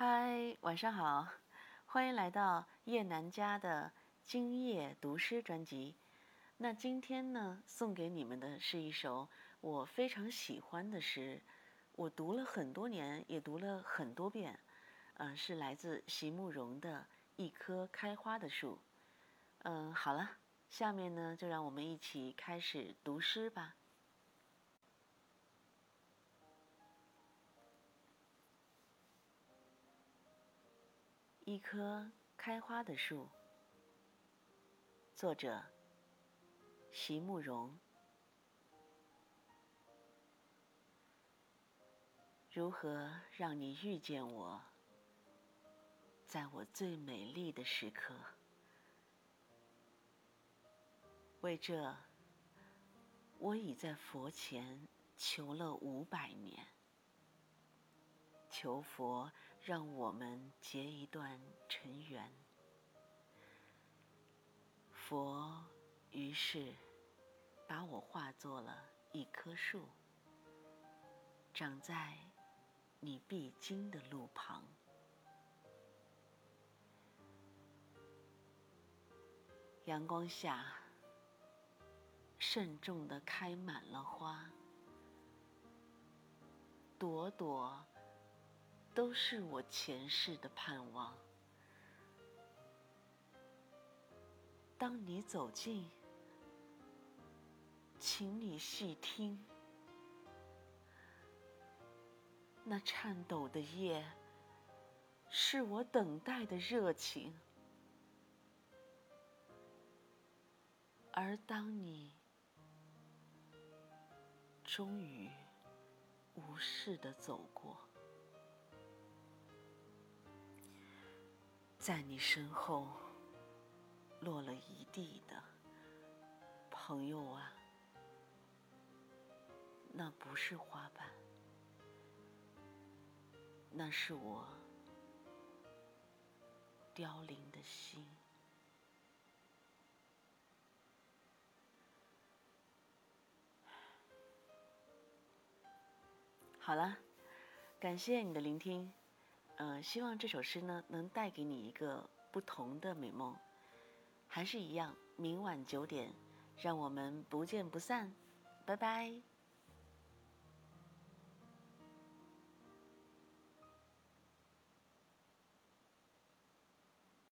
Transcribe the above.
嗨，晚上好，欢迎来到叶南家的今夜读诗专辑。那今天呢，送给你们的是一首我非常喜欢的诗，我读了很多年，也读了很多遍。嗯，是来自席慕容的《一棵开花的树》。嗯，好了，下面呢，就让我们一起开始读诗吧。一棵开花的树，作者席慕容。如何让你遇见我，在我最美丽的时刻？为这，我已在佛前求了五百年。求佛让我们结一段尘缘。佛于是把我化作了一棵树，长在你必经的路旁。阳光下，慎重的开满了花，朵朵。都是我前世的盼望。当你走近，请你细听，那颤抖的叶，是我等待的热情。而当你终于无视的走过。在你身后落了一地的朋友啊，那不是花瓣，那是我凋零的心。好了，感谢你的聆听。呃，希望这首诗呢能带给你一个不同的美梦。还是一样，明晚九点，让我们不见不散。拜拜。